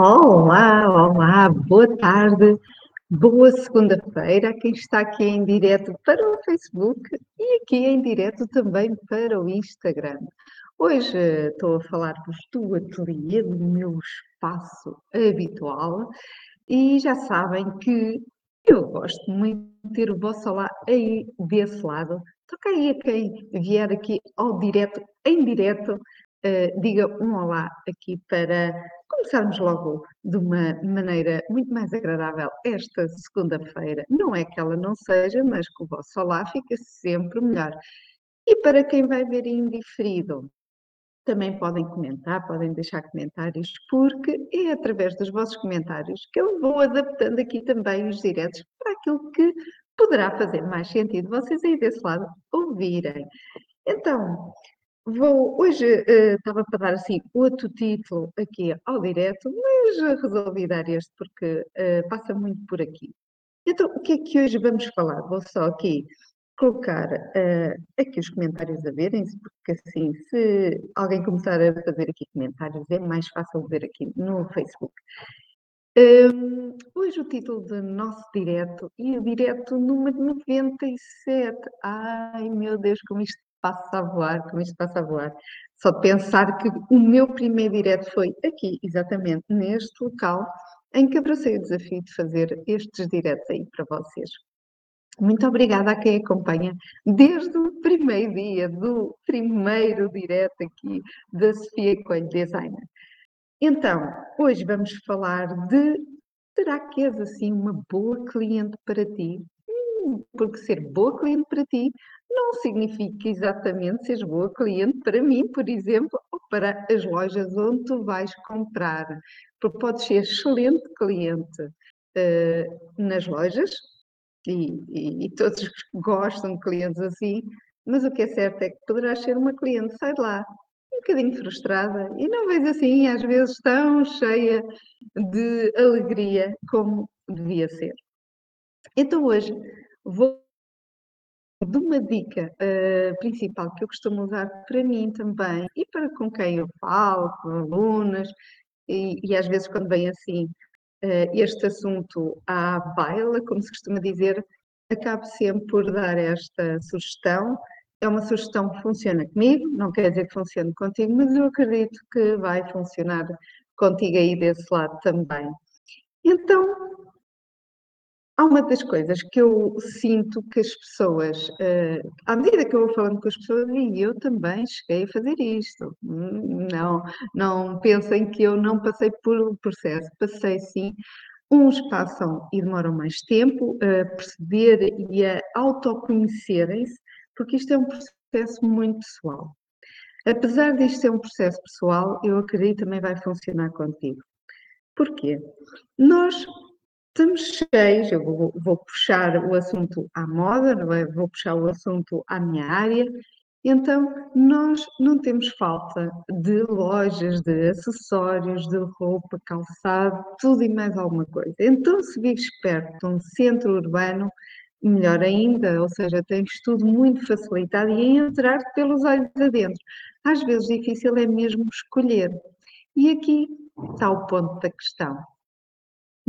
Olá, olá, boa tarde, boa segunda-feira a quem está aqui em direto para o Facebook e aqui em direto também para o Instagram. Hoje eh, estou a falar-vos do ateliê, do meu espaço habitual e já sabem que eu gosto muito de ter o vosso olá aí desse lado. Toca aí a quem vier aqui ao direto, em direto, uh, diga um olá aqui para começarmos logo de uma maneira muito mais agradável esta segunda-feira. Não é que ela não seja, mas que o vosso olá fica sempre melhor. E para quem vai ver indiferido, também podem comentar, podem deixar comentários, porque é através dos vossos comentários que eu vou adaptando aqui também os diretos para aquilo que poderá fazer mais sentido vocês aí desse lado ouvirem. Então, Vou, hoje uh, estava para dar assim outro título aqui ao direto, mas resolvi dar este porque uh, passa muito por aqui. Então, o que é que hoje vamos falar? Vou só aqui colocar uh, aqui os comentários a verem-se, porque assim, se alguém começar a fazer aqui comentários, é mais fácil ver aqui no Facebook. Um, hoje o título do nosso direto, e o direto número 97. Ai meu Deus, como isto passa a voar, como isto passa a voar. Só de pensar que o meu primeiro direto foi aqui, exatamente neste local, em que abracei o desafio de fazer estes diretos aí para vocês. Muito obrigada a quem acompanha desde o primeiro dia, do primeiro direto aqui da Sofia Coelho Designer. Então, hoje vamos falar de será que és assim uma boa cliente para ti? Hum, porque ser boa cliente para ti não significa exatamente seres boa cliente para mim, por exemplo, ou para as lojas onde tu vais comprar. Porque podes ser excelente cliente uh, nas lojas, e, e, e, todos gostam de clientes assim, mas o que é certo é que poderás ser uma cliente, sai de lá, um bocadinho frustrada, e não vês assim, às vezes, tão cheia de alegria como devia ser. Então hoje vou de uma dica uh, principal que eu costumo usar para mim também e para com quem eu falo, com alunas, e, e às vezes quando vem assim uh, este assunto à baila, como se costuma dizer, acabo sempre por dar esta sugestão. É uma sugestão que funciona comigo, não quer dizer que funcione contigo, mas eu acredito que vai funcionar contigo aí desse lado também. Então, Há uma das coisas que eu sinto que as pessoas, uh, à medida que eu vou falando com as pessoas, e eu também cheguei a fazer isto. Não, não pensem que eu não passei por um processo, passei sim. Uns passam e demoram mais tempo a perceber e a autoconhecerem-se, porque isto é um processo muito pessoal. Apesar disto ser um processo pessoal, eu acredito que também vai funcionar contigo. Porquê? Nós estamos cheios, eu vou, vou, puxar o assunto à moda, não é? vou puxar o assunto à minha área, então nós não temos falta de lojas, de acessórios, de roupa, calçado, tudo e mais alguma coisa. Então se vives perto de um centro urbano, melhor ainda, ou seja, tens tudo muito facilitado e entrar pelos olhos adentro. Às vezes difícil é mesmo escolher. E aqui está o ponto da questão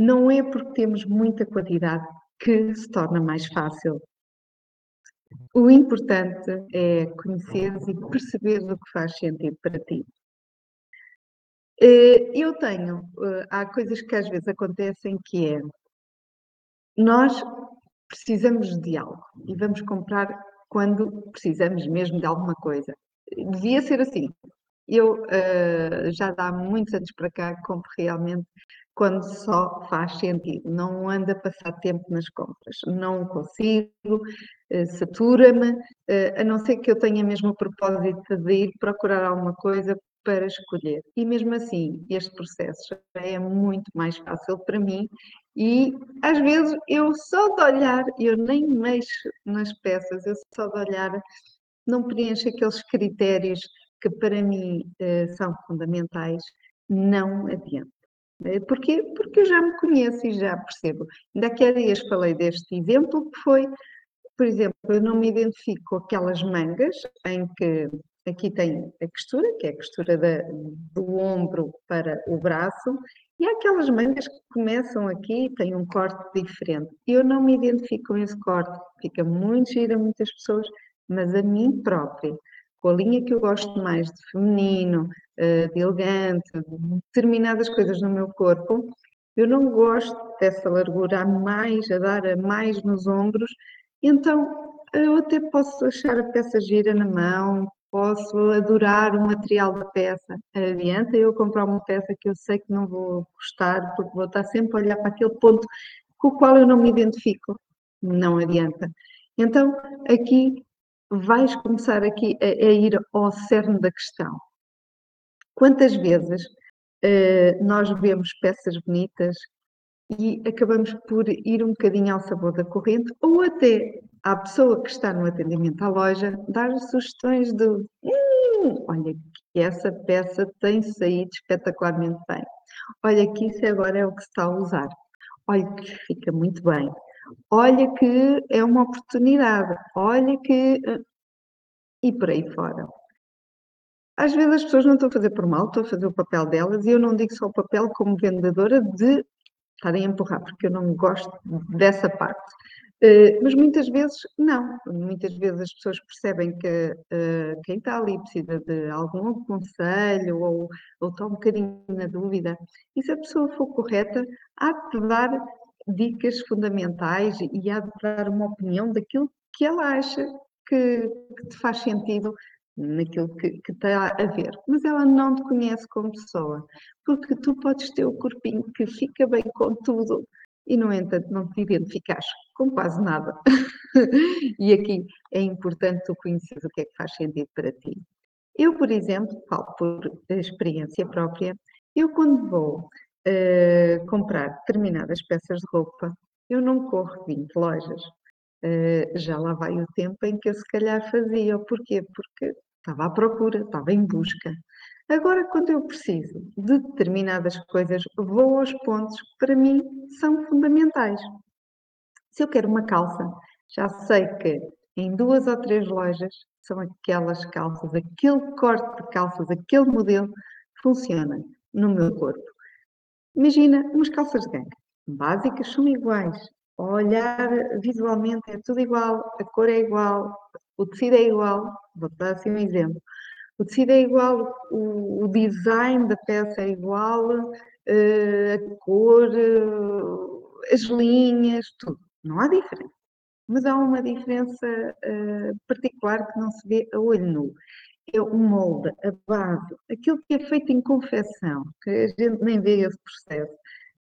não é porque temos muita quantidade que se torna mais fácil. O importante é conheceres e perceberes o que faz sentido para ti. Eh, eu tenho, eh, há coisas que às vezes acontecem que é, nós precisamos de algo e vamos comprar quando precisamos mesmo de alguma coisa. Devia ser assim. Eu uh, já há muitos anos para cá compro realmente quando só faz sentido. Não anda a passar tempo nas compras. Não consigo, uh, satura-me, uh, a não ser que eu tenha mesmo o propósito de ir procurar alguma coisa para escolher. E mesmo assim, este processo já é muito mais fácil para mim e às vezes eu só de olhar, eu nem mexo nas peças, eu só de olhar não preencho aqueles critérios que para mim uh, são fundamentais, não adianta. Eh, porquê? Porque eu já me conheço e já percebo. Ainda há dias falei deste exemplo que foi, por exemplo, eu não me identifico com aquelas mangas em que aqui tem a costura, que é a costura da, do ombro para o braço, E há aquelas mangas que começam aqui e têm um corte diferente. Eu não me identifico com esse corte, fica muito gira a muitas pessoas, mas a mim própria, com a linha que eu gosto mais de feminino, eh, de elegante, de determinadas coisas no meu corpo, eu não gosto dessa largura a mais, a dar a mais nos ombros, então eu até posso achar a peça gira na mão, posso adorar o material da peça. Adianta eu comprar uma peça que eu sei que não vou gostar, porque vou estar sempre a olhar para aquele ponto com o qual eu não me identifico. Não adianta. Então, aqui vais começar aqui a, a ir ao cerne da questão. Quantas vezes uh, nós vemos peças bonitas e acabamos por ir um bocadinho ao sabor da corrente, ou até à pessoa que está no atendimento à loja dar sugestões de hum, olha que essa peça tem saído espetacularmente bem. Olha que isso agora é o que se está a usar. Olha que fica muito bem. Olha que é uma oportunidade. Olha que. Eh, e por aí fora. Às vezes as pessoas não estão a fazer por mal, estão a fazer o papel delas, e eu não digo só o papel como vendedora de estarem a empurrar, porque eu não gosto dessa parte. Uh, mas muitas vezes não, muitas vezes as pessoas percebem que uh, quem está ali precisa de algum conselho ou, ou está um bocadinho na dúvida, e se a pessoa for correta, há de dar dicas fundamentais e há de dar uma opinião daquilo que ela acha que, que te faz sentido naquilo que, que está a ver, mas ela não te conhece como pessoa, porque tu podes ter o corpinho que fica bem com tudo e, no entanto, não te identificas com quase nada. e aqui é importante tu conhecer o que é que faz sentido para ti. Eu, por exemplo, falo por experiência própria, eu quando vou comprar determinadas peças de roupa, eu não corro 20 lojas. Uh, já lá vai o tempo em que eu se calhar fazia. Porquê? Porque estava à procura, estava em busca. Agora, quando eu preciso de determinadas coisas, vou aos pontos que para mim são fundamentais. Se eu quero uma calça, já sei que em duas ou três lojas são aquelas calças, aquele corte de calças, aquele modelo funciona no meu corpo. Imagina umas calças de ganga, básicas, são iguais. Ao olhar visualmente é tudo igual, a cor é igual, o tecido é igual, vou dar assim um exemplo. O tecido é igual, o, o design da peça é igual, uh, a cor, uh, as linhas, tudo. Não há diferença. Mas há uma diferença uh, particular que não se vê a olho nu. É o molde, a base, aquilo que é feito em confecção, que a gente nem vê esse processo.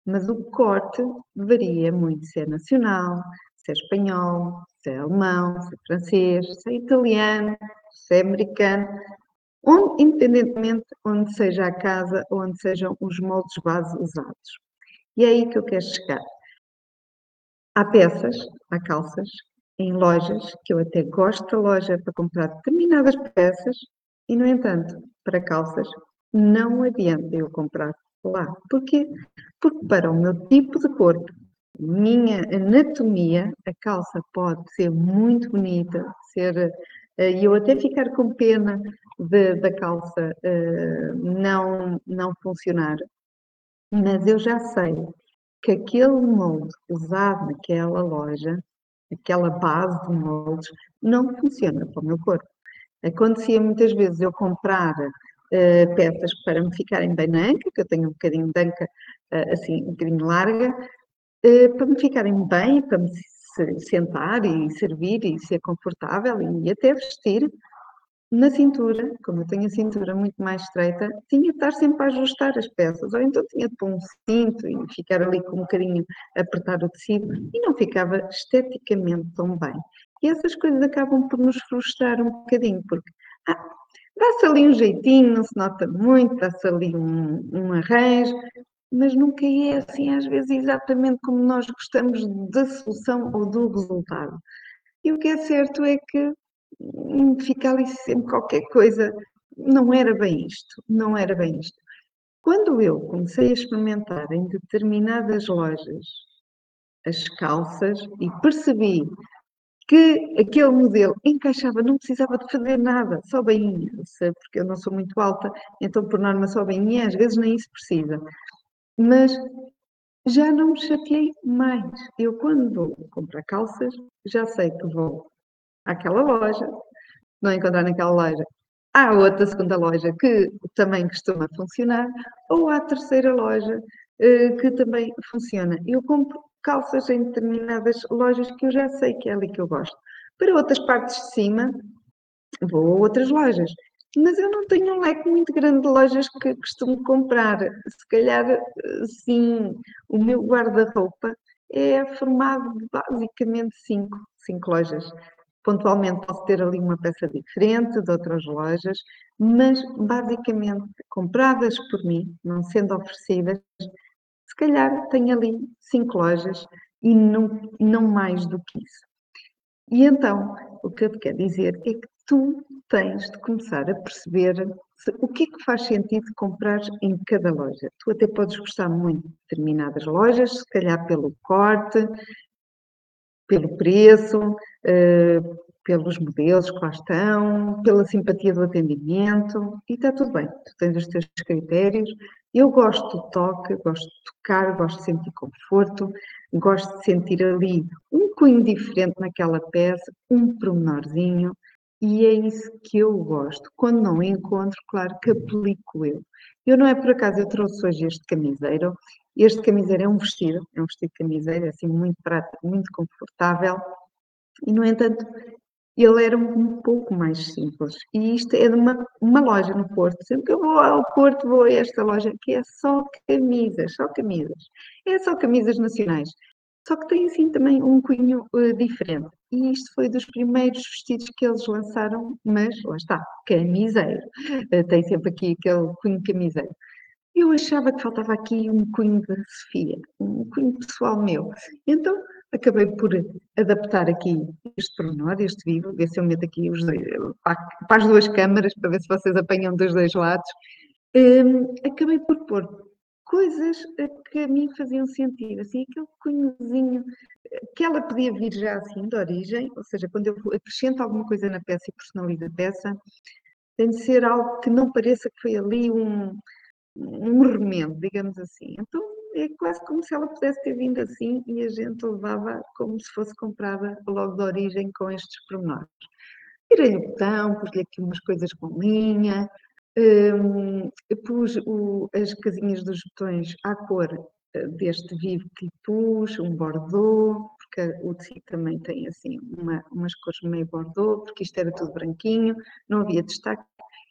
Mas o corte varia muito se é nacional, se é espanhol, se é alemão, se é francês, se é italiano, se é americano, onde, independentemente onde seja a casa, onde sejam os moldes base usados. E é aí que eu quero chegar. Há peças, há calças, em lojas, que eu até gosto da loja para comprar determinadas peças, e, no entanto, para calças, não adianta eu comprar lá. Porquê? Porque para o meu tipo de corpo, minha anatomia, a calça pode ser muito bonita, ser eh, e eu até ficar com pena de, da calça uh, não, não funcionar, mas eu já sei que aquele molde usado naquela loja, aquela base de moldes, não funciona para o meu corpo. Acontecia muitas vezes eu comprar uh, peças para me ficarem bem na anca, que eu tenho um bocadinho de anca uh, assim, um bocadinho larga, uh, para me ficarem bem, para me sentar e servir e ser confortável e até vestir, na cintura, como eu tenho a cintura muito mais estreita, tinha de estar sempre a ajustar as peças, ou então tinha de pôr um cinto e ficar ali com um bocadinho apertar o tecido e não ficava esteticamente tão bem. E essas coisas acabam por nos frustrar um bocadinho, porque ah, dá-se ali um jeitinho, não se nota muito, dá-se ali um, um arranjo, mas nunca é assim, às vezes, exatamente como nós gostamos da solução ou do resultado. E o que é certo é que hum, fica ali sempre qualquer coisa, não era bem isto, não era bem isto. Quando eu comecei a experimentar em determinadas lojas as calças e percebi que aquele modelo encaixava, não precisava de fazer nada, só bainha, porque eu não sou muito alta, então por norma só bainha, às vezes nem isso precisa mas já não me chateei mais. Eu, quando vou comprar calças, já sei que vou àquela loja, não encontrar naquela loja, há outra segunda loja que também costuma funcionar, ou há terceira loja eh, que também funciona. Eu compro calças em determinadas lojas que eu já sei que é ali que eu gosto. Para outras partes de cima, vou a outras lojas. Mas eu não tenho um leque muito grande de lojas que costumo comprar. Se calhar, sim, o meu guarda-roupa é formado de basicamente cinco, cinco lojas. Pontualmente posso ter ali uma peça diferente de outras lojas, mas basicamente compradas por mim, não sendo oferecidas, calhar tenho ali cinco lojas e não, não mais do que isso. E então, o que eu te quero dizer é que tu tens de começar a perceber se, o que é que faz sentido comprar em cada loja. Tu até podes gostar muito de determinadas lojas, se calhar pelo corte, pelo preço, uh, pelos modelos que lá estão, pela simpatia do atendimento, e está tudo bem, tu tens os teus critérios. Eu gosto do toque, gosto de tocar, gosto de sentir conforto, gosto de sentir ali um cunho diferente naquela peça, um promenorzinho, e é isso que eu gosto. Quando não encontro, claro que aplico eu. Eu não é por acaso, eu trouxe hoje este camiseiro. Este camiseiro é um vestido, é um vestido de camiseiro, assim, muito prático, muito confortável. E, no entanto, ele era um pouco mais simples. E isto é de uma, uma loja no Porto. Sempre que eu vou ao Porto, vou a esta loja que é só camisas, só camisas. É só camisas nacionais. Só que tem assim também um cunho uh, diferente. E isto foi dos primeiros vestidos que eles lançaram, mas lá está, camiseiro. Uh, tem sempre aqui aquele cunho camiseiro. Eu achava que faltava aqui um cunho de Sofia, um cunho pessoal meu. Então acabei por adaptar aqui este pormenor, este vivo, ver se eu meto aqui os dois, para as duas câmaras, para ver se vocês apanham dos dois lados. Um, acabei por pôr coisas que a mim faziam sentido, assim, aquele cunhozinho, que ela podia vir já assim, de origem, ou seja, quando eu acrescento alguma coisa na peça e personalizo a peça, tem de ser algo que não pareça que foi ali um, um remendo, digamos assim. Então, é quase como se ela pudesse ter vindo assim e a gente levava como se fosse comprada logo de origem com estes pormenores. Tirei-lhe o botão, pus-lhe aqui umas coisas com linha, um, pus o, as casinhas dos botões à cor eh, deste vivo que pus, um bordô, porque o tecido também tem assim uma, umas cores meio bordô, porque isto era tudo branquinho, não havia destaque.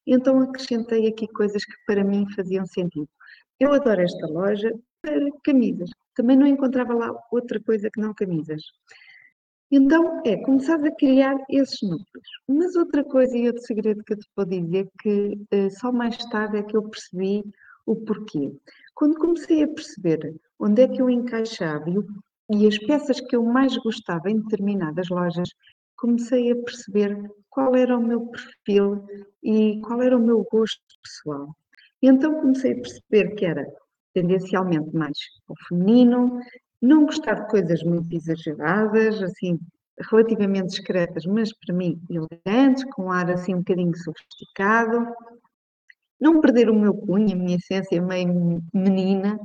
Então acrescentei aqui coisas que para mim faziam sentido. Eu adoro esta loja camisas. Também não encontrava lá outra coisa que não camisas. Então, é começar a criar esses núcleos. Mas outra coisa e outro segredo que eu te vou dizer que uh, só mais tarde é que eu percebi o porquê. Quando comecei a perceber onde é que eu encaixava e, e as peças que eu mais gostava em determinadas lojas, comecei a perceber qual era o meu perfil e qual era o meu gosto pessoal. E então comecei a perceber que era tendencialmente mais feminino, não gostar de coisas muito exageradas, assim, relativamente discretas, mas para mim elegantes, com um ar assim um bocadinho sofisticado. Não perder o meu cunho, a minha essência meio menina.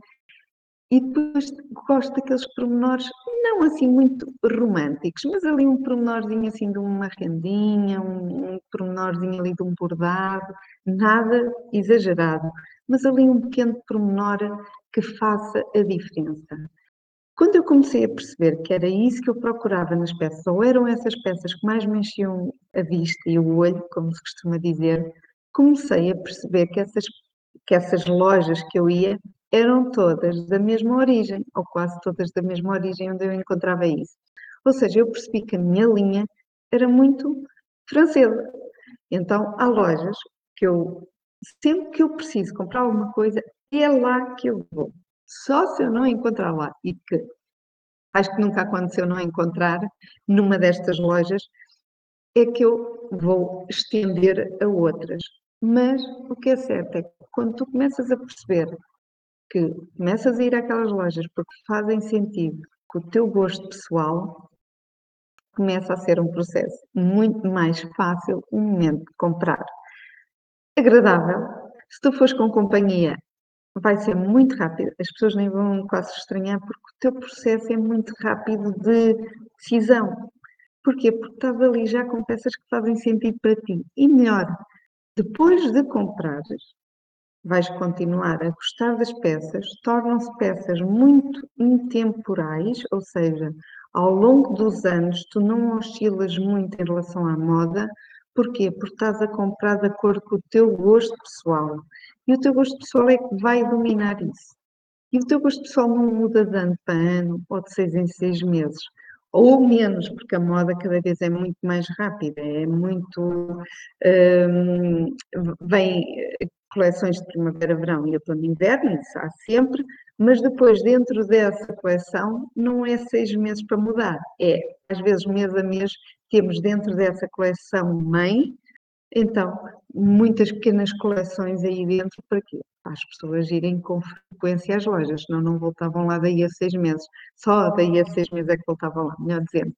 E depois gosto daqueles pormenores, não assim muito românticos, mas ali um pormenorzinho assim de uma rendinha, um, um pormenorzinho ali de um bordado, nada exagerado, mas ali um pequeno pormenor que faça a diferença. Quando eu comecei a perceber que era isso que eu procurava nas peças, ou eram essas peças que mais me enchiam a vista e o olho, como se costuma dizer, comecei a perceber que essas, que essas lojas que eu ia eram todas da mesma origem, ou quase todas da mesma origem onde eu encontrava isso. Ou seja, eu percebi que a minha linha era muito francesa. Então, há lojas que eu, sempre que eu preciso comprar alguma coisa, é lá que eu vou. Só se eu não encontrar lá, e que acho que nunca aconteceu não encontrar numa destas lojas, é que eu vou estender a outras. Mas o que é certo é que quando tu começas a perceber que começas a ir àquelas lojas porque fazem sentido com o teu gosto pessoal, começa a ser um processo muito mais fácil o momento de comprar. Agradável. Se tu fores com companhia, vai ser muito rápido. As pessoas nem vão quase estranhar porque o teu processo é muito rápido de decisão. Porquê? Porque estás ali já com peças que fazem sentido para ti. E melhor, depois de comprares, vais continuar a gostar das peças, tornam-se peças muito intemporais, ou seja, ao longo dos anos tu não oscilas muito em relação à moda. Porquê? Porque estás a comprar de acordo com o teu gosto pessoal. E o teu gosto pessoal é que vai dominar isso. E o teu gosto pessoal não muda de ano para ano ou de seis em seis meses. Ou menos, porque a moda cada vez é muito mais rápida, é muito. Hum, vem coleções de primavera, verão e outono e inverno, isso há sempre, mas depois, dentro dessa coleção, não é seis meses para mudar, é às vezes mês a mês temos dentro dessa coleção mãe então, muitas pequenas coleções aí dentro para quê? Para as pessoas irem com frequência às lojas, senão não voltavam lá daí a seis meses. Só daí a seis meses é que voltavam lá, melhor dizendo.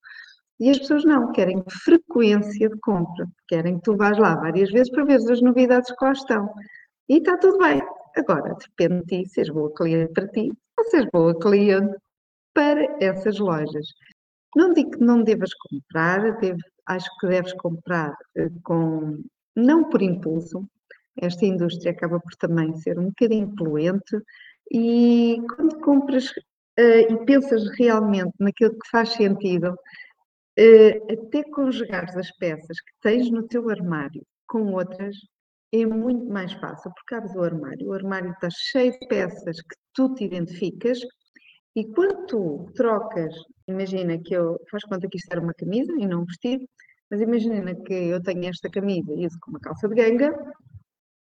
E as pessoas não, querem frequência de compra, querem que tu vás lá várias vezes para ver as novidades que lá estão. E está tudo bem. Agora, depende de ti, seres boa cliente para ti ou seres boa cliente para essas lojas. Não digo que não devas comprar, deve, acho que deves comprar eh, com, não por impulso, esta indústria acaba por também ser um bocadinho poluente e quando compras uh, e pensas realmente naquilo que faz sentido, uh, até conjugares as peças que tens no teu armário com outras, é muito mais fácil, porque abres o armário, o armário está cheio de peças que tu te identificas e quando tu trocas, imagina que eu, faz conta que isto era uma camisa e não um vestido, mas imagina que eu tenho esta camisa e uso com uma calça de ganga,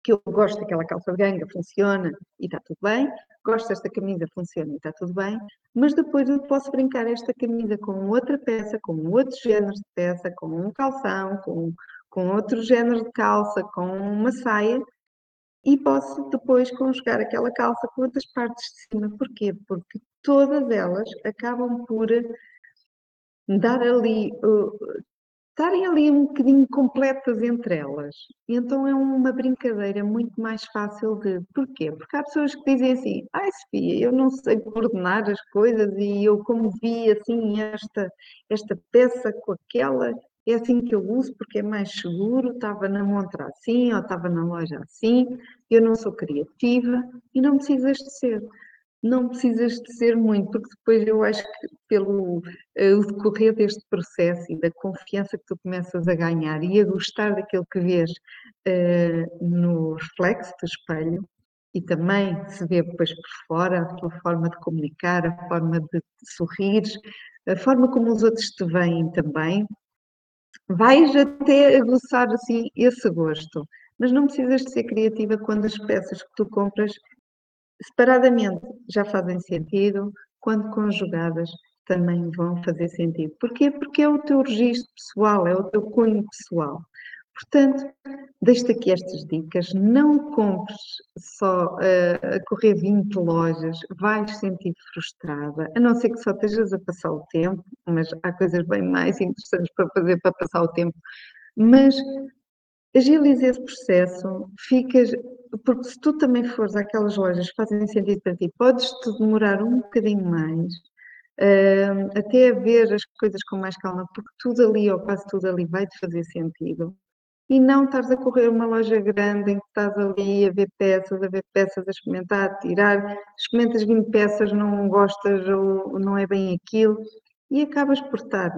que eu gosto daquela calça de ganga, funciona e está tudo bem, gosto desta camisa, funciona e está tudo bem, mas depois eu posso brincar esta camisa com outra peça, com outros géneros de peça, com um calção, com, com outro género de calça, com uma saia, e posso depois conjugar aquela calça com outras partes de cima. Porquê? Porque todas elas acabam por dar ali, uh, estarem ali um bocadinho completas entre elas. Então é uma brincadeira muito mais fácil de. Porquê? Porque há pessoas que dizem assim: ai Sofia, eu não sei coordenar as coisas e eu, como vi assim esta, esta peça com aquela, é assim que eu uso porque é mais seguro, estava na montra assim, ou estava na loja assim, eu não sou criativa e não precisas de ser. Não precisas de ser muito, porque depois eu acho que pelo uh, decorrer deste processo e da confiança que tu começas a ganhar e a gostar daquilo que vês uh, no reflexo do espelho, e também se vê depois por fora, a tua forma de comunicar, a forma de sorrir, a forma como os outros te veem também, vais até aguçar assim esse gosto. Mas não precisas de ser criativa quando as peças que tu compras separadamente já fazem sentido, quando conjugadas também vão fazer sentido. Porquê? Porque é o teu registro pessoal, é o teu cunho pessoal. Portanto, deixo aqui estas dicas. Não compres só uh, a correr 20 lojas, vais sentir frustrada, a não ser que só estejas a passar o tempo, mas há coisas bem mais interessantes para fazer para passar o tempo. Mas agiliza esse processo, ficas, porque se tu também fores àquelas lojas que fazem sentido para ti, podes-te demorar um bocadinho mais, uh, até a ver as coisas com mais calma, porque tudo ali, ou quase tudo ali, vai-te fazer sentido e não estás a correr uma loja grande em que estás ali a ver peças, a ver peças, a experimentar, a tirar, experimentas 20 peças, não gostas ou não é bem aquilo, e acabas por estar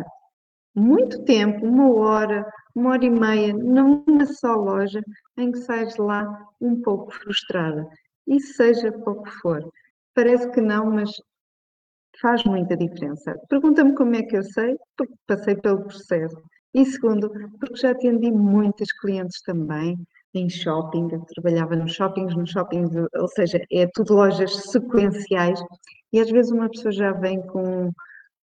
muito tempo, uma hora, uma hora e meia, numa só loja, em que sais lá um pouco frustrada. E seja pouco for. Parece que não, mas faz muita diferença. Pergunta-me como é que eu sei, porque passei pelo processo. E segundo, porque já atendi muitas clientes também em shopping, eu trabalhava nos shoppings, nos shoppings, ou seja, é tudo lojas sequenciais, e às vezes uma pessoa já vem com,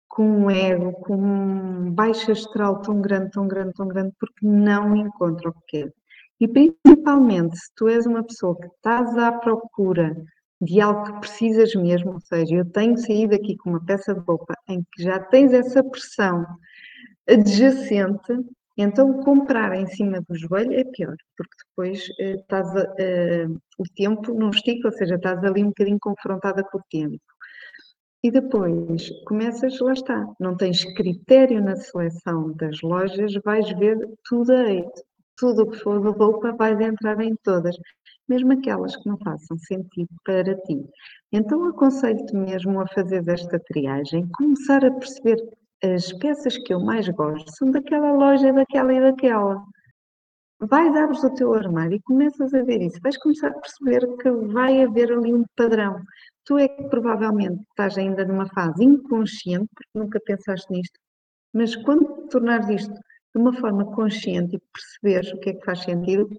com um ego, com um baixo astral tão grande, tão grande, tão grande, porque não encontra o que quer. E principalmente, se tu és uma pessoa que estás à procura de algo que precisas mesmo, ou seja, eu tenho saído aqui com uma peça de roupa em que já tens essa pressão adjacente Então, comprar em cima do joelho é pior, porque depois uh, estás a, uh, o tempo não estica, ou seja, estás ali um bocadinho confrontada com o tempo. E depois começas, lá está, não tens critério na seleção das lojas, vais ver tudo aí, tudo o que for de roupa vais entrar em todas, mesmo aquelas que não façam sentido para ti. Então aconselho-te mesmo a fazer esta triagem, começar a perceber as peças que eu mais gosto são daquela loja, daquela e daquela. Vais, abres o teu armário e começas a ver isso. Vais começar a perceber que vai haver ali um padrão. Tu é que provavelmente estás ainda numa fase inconsciente, porque nunca pensaste nisto, mas quando tornares isto de uma forma consciente e perceberes o que é que faz sentido,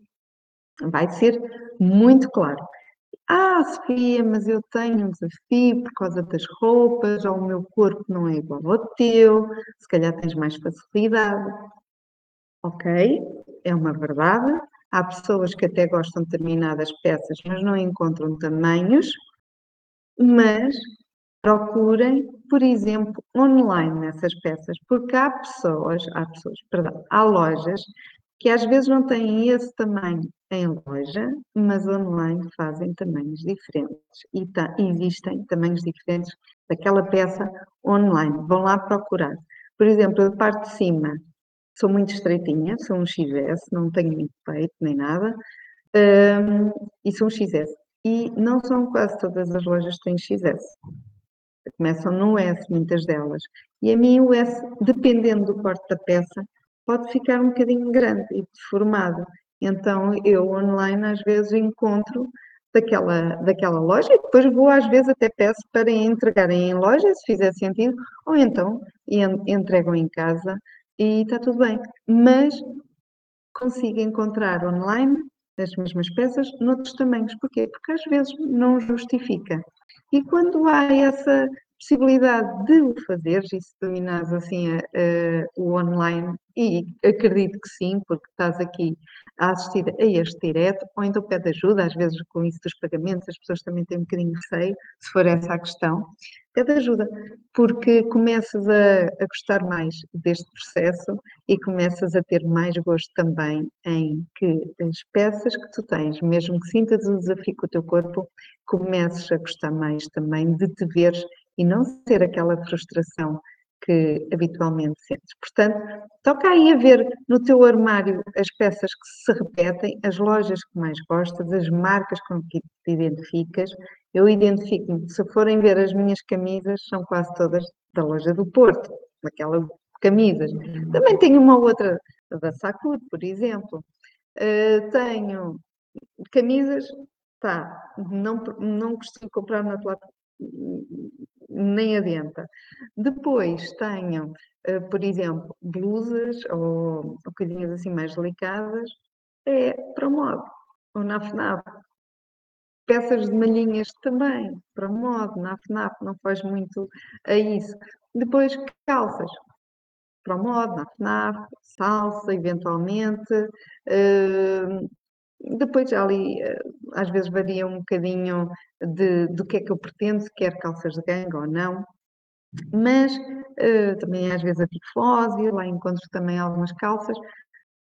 vai ser muito claro. Ah, Sofia, mas eu tenho um desafio por causa das roupas, ou o meu corpo não é igual ao teu, se calhar tens mais facilidade. Ok, é uma verdade. Há pessoas que até gostam de determinadas peças, mas não encontram tamanhos. Mas procurem, por exemplo, online nessas peças, porque há pessoas, há pessoas, perdão, há lojas que às vezes não têm esse tamanho em loja, mas online fazem tamanhos diferentes e tá, existem tamanhos diferentes daquela peça online. Vão lá procurar. Por exemplo, a parte de cima sou muito estreitinha, sou um XS, não tenho muito peito nem nada, um, e sou um XS. E não são quase todas as lojas que têm XS. Começam no S, muitas delas. E a mim o S, dependendo do corte da peça, pode ficar um bocadinho grande e deformado. Então eu online às vezes encontro daquela, daquela loja e depois vou às vezes até peço para entregarem em loja, se fizer sentido, ou então entregam em casa e está tudo bem. Mas consigo encontrar online as mesmas peças noutros tamanhos. Porquê? Porque às vezes não justifica. E quando há essa possibilidade de o fazer, e se dominares assim a, a, o online, e acredito que sim, porque estás aqui a assistir a este direto, ou então pede ajuda, às vezes com isso dos pagamentos, as pessoas também têm um bocadinho de receio, se for essa a questão, pede ajuda, porque começas a, a gostar mais deste processo e começas a ter mais gosto também em que as peças que tu tens, mesmo que sintas o desafio com o teu corpo, comeces a gostar mais também de te veres e não ser aquela frustração que habitualmente sentes. Portanto, toca aí a ver no teu armário as peças que se repetem, as lojas que mais gostas, as marcas com que te identificas. Eu identifico-me, se forem ver as minhas camisas, são quase todas da loja do Porto, daquelas camisas. Também tenho uma outra da Sakud, por exemplo. Uh, tenho camisas, tá, não, não costumo comprar na nem adianta. Depois tenho, eh, por exemplo, blusas ou, ou coisinhas assim mais delicadas, é para modo, ou na FNAP. Peças de malhinhas também, para o modo, na FNAP, não faz muito a isso. Depois calças, para modo, na FNAP, salsa, eventualmente. Uh, depois ali, eh, às vezes varia um bocadinho de, do que é que eu pretendo, se quer calças de ganga ou não. Mas uh, também às vezes a tifose, lá encontro também algumas calças.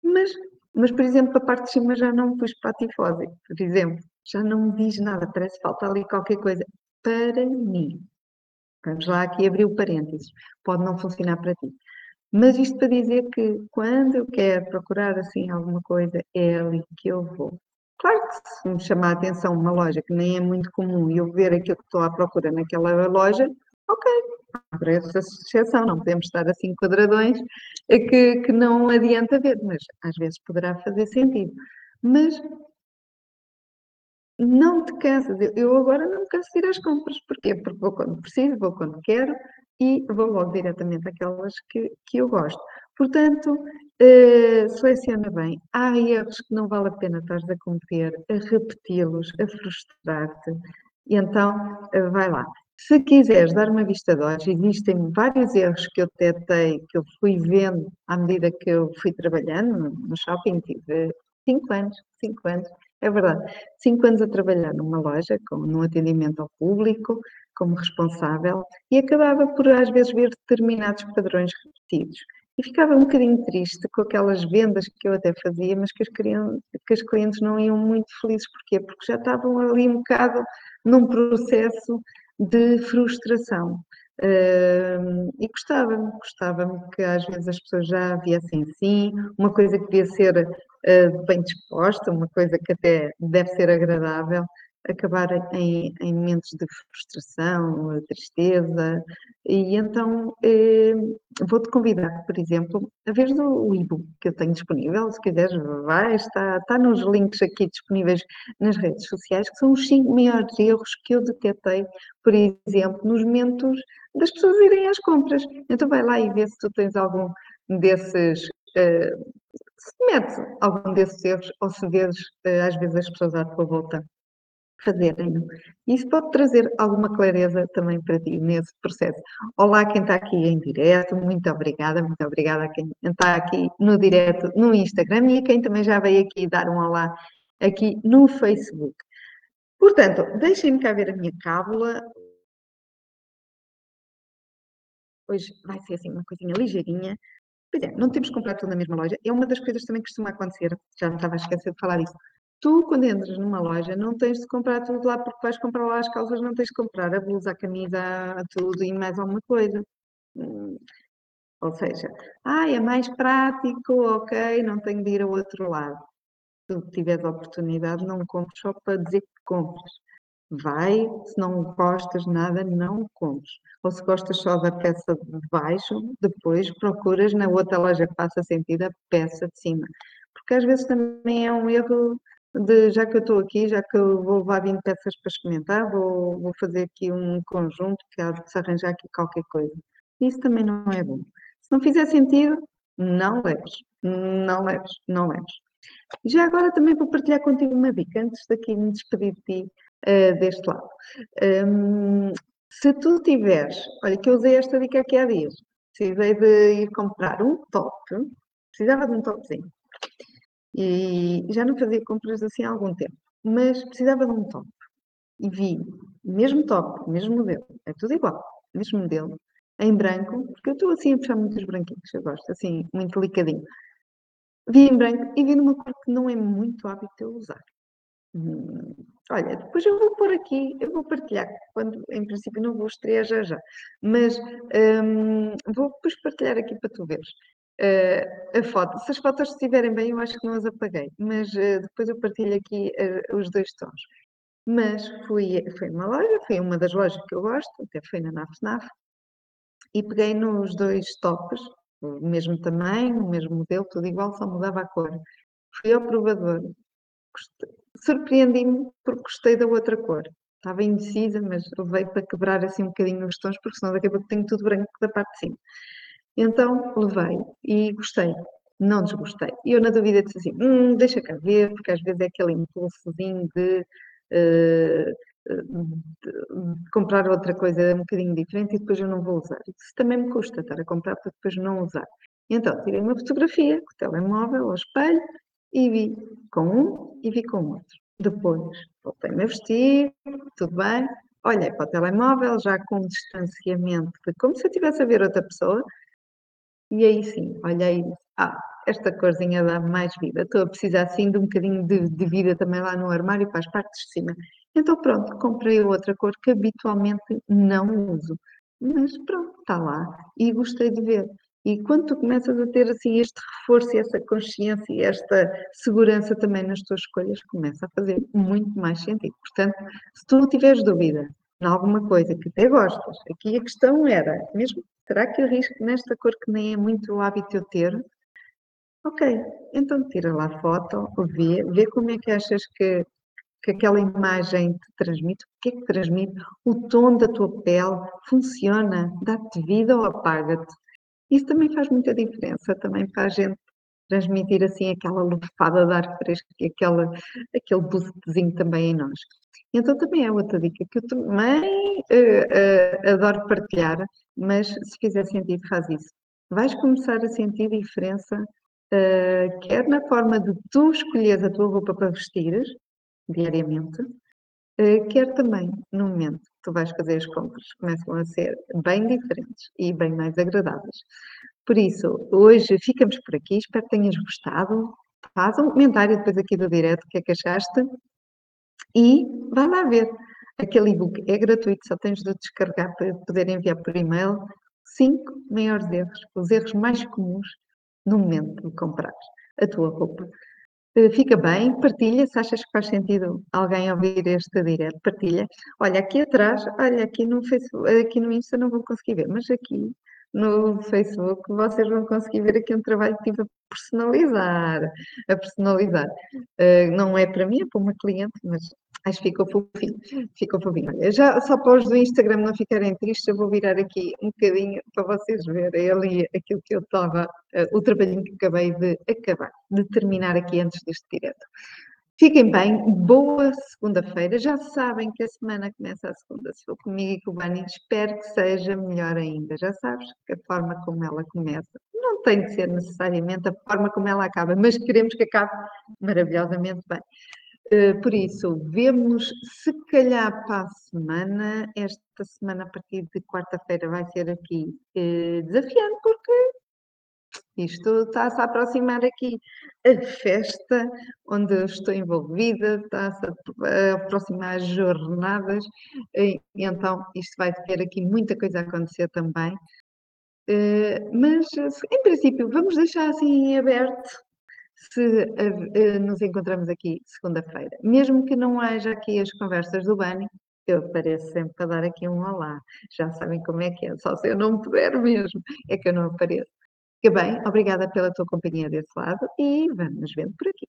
Mas, mas, por exemplo, a parte de cima já não pus para a tifose, por exemplo. Já não me diz nada, parece que falta ali qualquer coisa. Para mim. Vamos lá aqui abrir o parênteses. Pode não funcionar para ti. Mas isto para dizer que quando eu quero procurar assim alguma coisa, é ali que eu vou. Claro que se me chamar a atenção uma loja que nem é muito comum e eu ver aquilo que estou à procura naquela loja, ok, para essa exceção, não podemos estar assim quadradões que, que não adianta ver, mas às vezes poderá fazer sentido. Mas não te cansas, eu agora não me canso de ir às compras, porquê? Porque vou quando preciso, vou quando quero, e vou logo diretamente àquelas que, que eu gosto. Portanto, uh, seleciona bem. Há erros que não vale a pena estar a cometer, a repeti-los, a frustrar-te. E então, uh, vai lá. Se quiseres dar uma vista de olhos, existem vários erros que eu detectei, que eu fui vendo à medida que eu fui trabalhando no shopping. Tive cinco anos, cinco anos, é verdade. Cinco anos a trabalhar numa loja, com, num atendimento ao público, como responsável, e acabava por às vezes ver determinados padrões repetidos. e ficava um bocadinho triste com aquelas vendas que eu até fazia, mas que as, que as clientes não iam muito felizes. Porquê? Porque já estavam ali um bocado num processo de frustração. Uh, e gostava-me, gostava-me que às vezes as pessoas já viessem assim, uma coisa que devia ser uh, bem disposta, uma coisa que até deve ser agradável, acabar em, em momentos de frustração, tristeza, e então eh, vou-te convidar, por exemplo, a ver o e-book que eu tenho disponível, se quiseres, vai, está, está nos links aqui disponíveis nas redes sociais, que são os 5 maiores erros que eu detectei, por exemplo, nos momentos das pessoas irem às compras. Então vai lá e vê se tu tens algum desses. Eh, se metes algum desses erros ou se eh, às vezes as pessoas à tua volta fazerem. Isso pode trazer alguma clareza também para ti nesse processo. Olá, quem está aqui em direto, muito obrigada, muito obrigada a quem está aqui no direto no Instagram e a quem também já veio aqui dar um olá aqui no Facebook. Portanto, deixem-me cá ver a minha cábula. Hoje vai ser assim uma coisinha ligeirinha. Pois é, não temos que comprar tudo na mesma loja. É uma das coisas também que costuma acontecer. Já me estava a esquecer de falar disso tu, quando entras numa loja, não tens de comprar tudo lá, porque vais comprar lá as calças, não tens de comprar a blusa, a camisa, tudo e mais alguma coisa. Hum, ou seja, ah, é mais prático, ok, não tenho de ir ao outro lado. Se tiveres a oportunidade, não compres só para dizer que compras. Vai, se não gostas nada, não compres. Ou se gostas só da peça de baixo, depois procuras na outra loja que faça sentido a peça de cima. Porque às vezes também é um erro de já que eu estou aqui, já que eu vou levar 20 peças para experimentar, vou, vou fazer aqui um conjunto que há de se arranjar aqui qualquer coisa. Isso também não é bom. Se não fizer sentido, não leves, não leves, não leves. Já agora também vou partilhar contigo uma dica, antes daqui me despedir de ti uh, deste lado. Um, se tu tiveres, olha que eu usei esta dica aqui há dias, precisei de ir comprar um top, precisava de um topzinho, e já não fazia compras assim há algum tempo, mas precisava de um top. E vi, mesmo top, mesmo modelo, é tudo igual, mesmo modelo, em branco, porque eu estou assim a puxar muitos branquinhos, eu gosto, assim, muito delicadinho. Vi em branco e vi numa cor que não é muito hábito eu usar. Hum, olha, depois eu vou pôr aqui, eu vou partilhar, quando em princípio não vou estrear já já, mas hum, vou depois partilhar aqui para tu veres uh, a foto. Se as fotos estiverem bem, eu acho que não as apaguei, mas uh, depois eu partilho aqui uh, os dois tons. Mas fui, fui uma loja, foi uma das lojas que eu gosto, até foi na NAFNAF, e peguei nos dois tops, o mesmo tamanho, o mesmo modelo, tudo igual, só mudava a cor. Fui ao provador, surpreendi-me porque gostei da outra cor. Estava indecisa, mas levei para quebrar assim um bocadinho os tons, porque senão daqui a pouco tenho tudo branco da parte de cima. Então levei e gostei, não desgostei. E eu na dúvida disse assim, hum, deixa cá ver, porque às vezes é aquele impulsozinho de, uh, de, comprar outra coisa um bocadinho diferente e depois eu não vou usar. Isso também me custa estar a comprar para depois não usar. Então tirei uma fotografia com o telemóvel ao espelho e vi com um e vi com outro. Depois voltei-me a vestir, tudo bem, olhei para o telemóvel já com um distanciamento de como se eu estivesse a ver outra pessoa e aí sim, olhei, ah, esta corzinha dá mais vida. Estou a precisar assim de um bocadinho de, de vida também lá no armário para as partes de cima. Então pronto, comprei outra cor que habitualmente não uso. Mas pronto, está lá e gostei de ver. E quando tu começas a ter assim este reforço e essa consciência e esta segurança também nas tuas escolhas, começa a fazer muito mais sentido. Portanto, se tu tiveres dúvida em alguma coisa que até gostas, aqui a questão era, mesmo Será que arrisco nesta cor que nem é muito hábito eu ter? Ok, então tira lá a foto, vê, vê como é que achas que, que aquela imagem te transmite, o que é que transmite, o tom da tua pele funciona, dá-te vida ou apaga-te. Isso também faz muita diferença, também para a gente transmitir assim aquela lufada de ar fresco e aquela, aquele boostzinho também em nós. Então também é outra dica que eu também uh, uh, adoro partilhar, mas se fizer sentido, faz isso. Vais começar a sentir diferença, uh, quer na forma de tu escolheres a tua roupa para vestires, diariamente, uh, quer também no momento que tu vais fazer as compras, começam a ser bem diferentes e bem mais agradáveis. Por isso, hoje ficamos por aqui, espero que tenhas gostado. Faz um comentário depois aqui do direto, o que é que achaste? E vai lá ver. Aquele e-book é gratuito, só tens de descarregar para poder enviar por e-mail. Cinco maiores erros, os erros mais comuns no momento de comprar a tua roupa. Eh, fica bem, partilha, se achas que faz sentido alguém ouvir este direto, partilha. Olha, aqui atrás, olha, aqui no Facebook, aqui no Insta não vou conseguir ver, mas aqui no Facebook vocês vão conseguir ver aqui um trabalho que tive a personalizar, a personalizar. Uh, não é para mim, é para uma cliente, mas Acho que ficou fofinho. Ficou fofinho. Olha, já só para os do Instagram não ficarem tristes, eu vou virar aqui um bocadinho para vocês verem ali aquilo que eu estava, uh, o trabalhinho que acabei de acabar, de terminar aqui antes deste direto. Fiquem bem, boa segunda-feira. Já sabem que a semana começa a segunda, se for comigo e com o Bani, espero que seja melhor ainda. Já sabes que a forma como ela começa não tem de ser necessariamente a forma como ela acaba, mas queremos que acabe maravilhosamente bem. Eh, por isso, vemos se calhar para a semana, esta semana a partir de quarta-feira vai ser aqui eh, desafiante, porque isto está-se a aproximar aqui a festa onde estou envolvida, está-se a aproximar as jornadas, então isto vai ter aqui muita coisa a acontecer também. Eh, mas, em princípio, vamos deixar assim aberto se uh, nos encontramos aqui segunda-feira. Mesmo que não haja aqui as conversas do Bani, eu apareço sempre para dar aqui um olá. Já sabem como é que é, só se eu não puder mesmo, é que eu não apareço. Fica bem, obrigada pela tua companhia desse lado e vamos nos vendo por aqui.